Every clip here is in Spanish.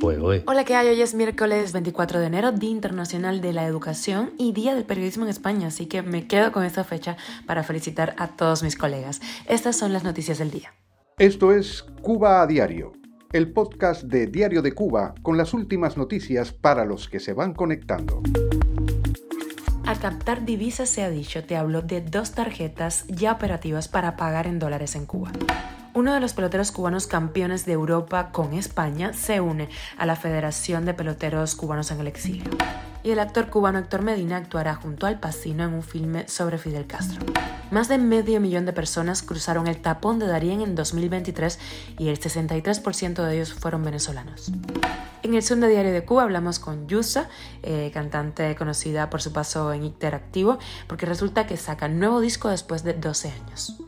Pues, Hola, ¿qué hay? Hoy es miércoles 24 de enero, Día Internacional de la Educación y Día del Periodismo en España, así que me quedo con esta fecha para felicitar a todos mis colegas. Estas son las noticias del día. Esto es Cuba a Diario, el podcast de Diario de Cuba con las últimas noticias para los que se van conectando. Al captar divisas se ha dicho, te hablo de dos tarjetas ya operativas para pagar en dólares en Cuba. Uno de los peloteros cubanos campeones de Europa con España se une a la Federación de Peloteros Cubanos en el Exilio. Y el actor cubano Héctor Medina actuará junto al Pacino en un filme sobre Fidel Castro. Más de medio millón de personas cruzaron el tapón de Darién en 2023 y el 63% de ellos fueron venezolanos. En el de Diario de Cuba hablamos con Yusa, eh, cantante conocida por su paso en Interactivo, porque resulta que saca nuevo disco después de 12 años.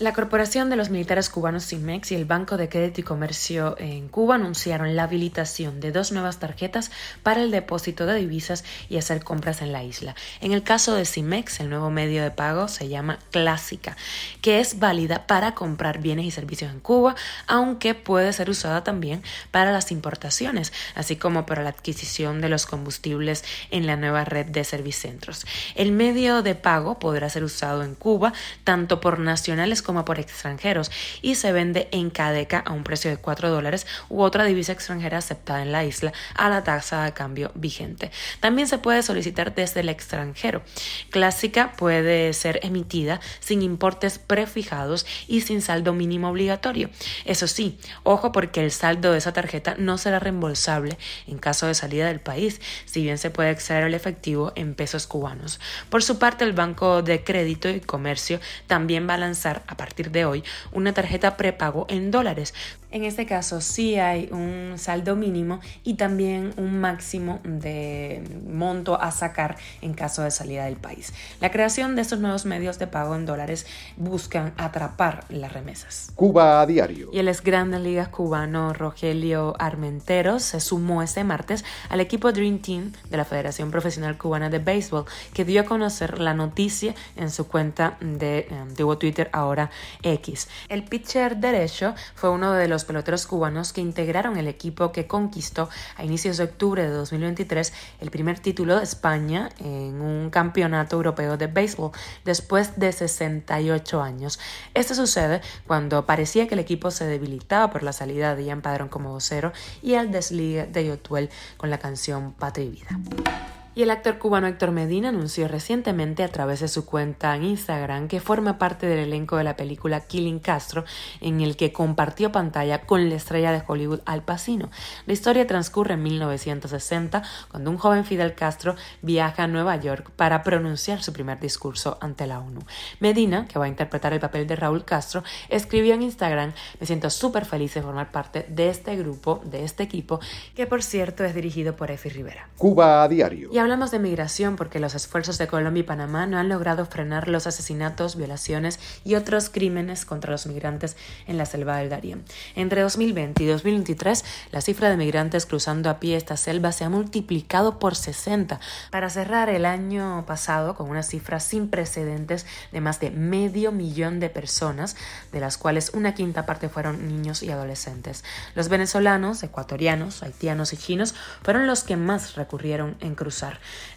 La Corporación de los Militares Cubanos CIMEX y el Banco de Crédito y Comercio en Cuba anunciaron la habilitación de dos nuevas tarjetas para el depósito de divisas y hacer compras en la isla. En el caso de CIMEX, el nuevo medio de pago se llama Clásica, que es válida para comprar bienes y servicios en Cuba, aunque puede ser usada también para las importaciones, así como para la adquisición de los combustibles en la nueva red de servicentros. El medio de pago podrá ser usado en Cuba tanto por nacionales por extranjeros y se vende en Cadeca a un precio de 4 dólares u otra divisa extranjera aceptada en la isla a la tasa de cambio vigente. También se puede solicitar desde el extranjero. Clásica puede ser emitida sin importes prefijados y sin saldo mínimo obligatorio. Eso sí, ojo porque el saldo de esa tarjeta no será reembolsable en caso de salida del país, si bien se puede extraer el efectivo en pesos cubanos. Por su parte, el Banco de Crédito y Comercio también va a lanzar a partir de hoy una tarjeta prepago en dólares. En este caso sí hay un saldo mínimo y también un máximo de monto a sacar en caso de salida del país. La creación de estos nuevos medios de pago en dólares buscan atrapar las remesas. Cuba a diario. Y el ex Grandes Ligas cubano Rogelio Armenteros se sumó este martes al equipo Dream Team de la Federación Profesional Cubana de Béisbol, que dio a conocer la noticia en su cuenta de antiguo Twitter, ahora X. El pitcher derecho fue uno de los peloteros cubanos que integraron el equipo que conquistó a inicios de octubre de 2023 el primer título de España en un campeonato europeo de béisbol después de 68 años. Esto sucede cuando parecía que el equipo se debilitaba por la salida de Ian Padrón como vocero y el desligue de Yotuel con la canción Patria y Vida. Y el actor cubano Héctor Medina anunció recientemente a través de su cuenta en Instagram que forma parte del elenco de la película Killing Castro, en el que compartió pantalla con la estrella de Hollywood Al Pacino. La historia transcurre en 1960, cuando un joven Fidel Castro viaja a Nueva York para pronunciar su primer discurso ante la ONU. Medina, que va a interpretar el papel de Raúl Castro, escribió en Instagram, me siento súper feliz de formar parte de este grupo, de este equipo, que por cierto es dirigido por Efi Rivera. Cuba a diario. Y hablamos de migración porque los esfuerzos de Colombia y Panamá no han logrado frenar los asesinatos, violaciones y otros crímenes contra los migrantes en la selva del Darién. Entre 2020 y 2023, la cifra de migrantes cruzando a pie esta selva se ha multiplicado por 60, para cerrar el año pasado con una cifra sin precedentes de más de medio millón de personas, de las cuales una quinta parte fueron niños y adolescentes. Los venezolanos, ecuatorianos, haitianos y chinos fueron los que más recurrieron en cruzar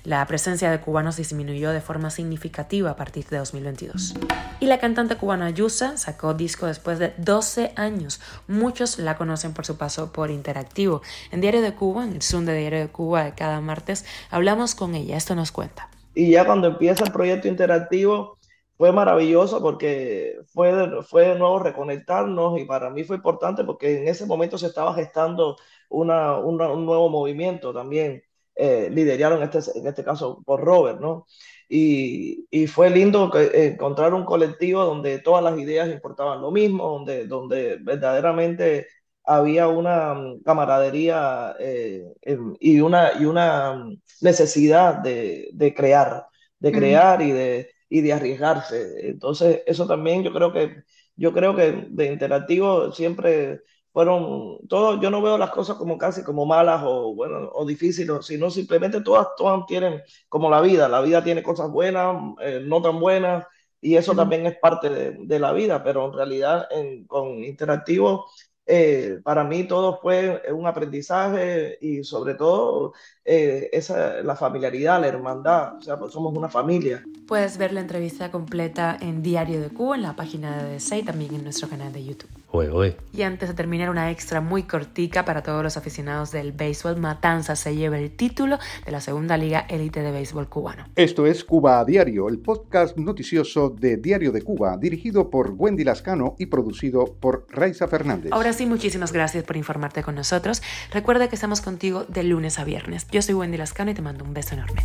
la presencia de cubanos disminuyó de forma significativa a partir de 2022. Y la cantante cubana Yusa sacó disco después de 12 años. Muchos la conocen por su paso por Interactivo. En Diario de Cuba, en el Zoom de Diario de Cuba de cada martes, hablamos con ella. Esto nos cuenta. Y ya cuando empieza el proyecto interactivo, fue maravilloso porque fue fue de nuevo reconectarnos y para mí fue importante porque en ese momento se estaba gestando una, una, un nuevo movimiento también eh, lideraron este, en este caso por Robert, ¿no? Y, y, fue lindo encontrar un colectivo donde todas las ideas importaban lo mismo, donde, donde verdaderamente había una mm, camaradería eh, y, una, y una necesidad de, de crear, de crear y, de, y de arriesgarse. Entonces, eso también yo creo que, yo creo que de interactivo siempre fueron todos, yo no veo las cosas como casi como malas o bueno o difíciles, sino simplemente todas, todas tienen como la vida, la vida tiene cosas buenas, eh, no tan buenas, y eso también es parte de, la vida, pero en realidad con Interactivo eh, para mí todo fue un aprendizaje y sobre todo eh, esa, la familiaridad, la hermandad, o sea, pues somos una familia. Puedes ver la entrevista completa en Diario de Cuba, en la página de DC y también en nuestro canal de YouTube. Y antes de terminar, una extra muy cortica para todos los aficionados del béisbol. Matanza se lleva el título de la segunda liga élite de béisbol cubano. Esto es Cuba a Diario, el podcast noticioso de Diario de Cuba, dirigido por Wendy Lascano y producido por Raiza Fernández. Ahora sí, muchísimas gracias por informarte con nosotros. Recuerda que estamos contigo de lunes a viernes. Yo soy Wendy Lascano y te mando un beso enorme.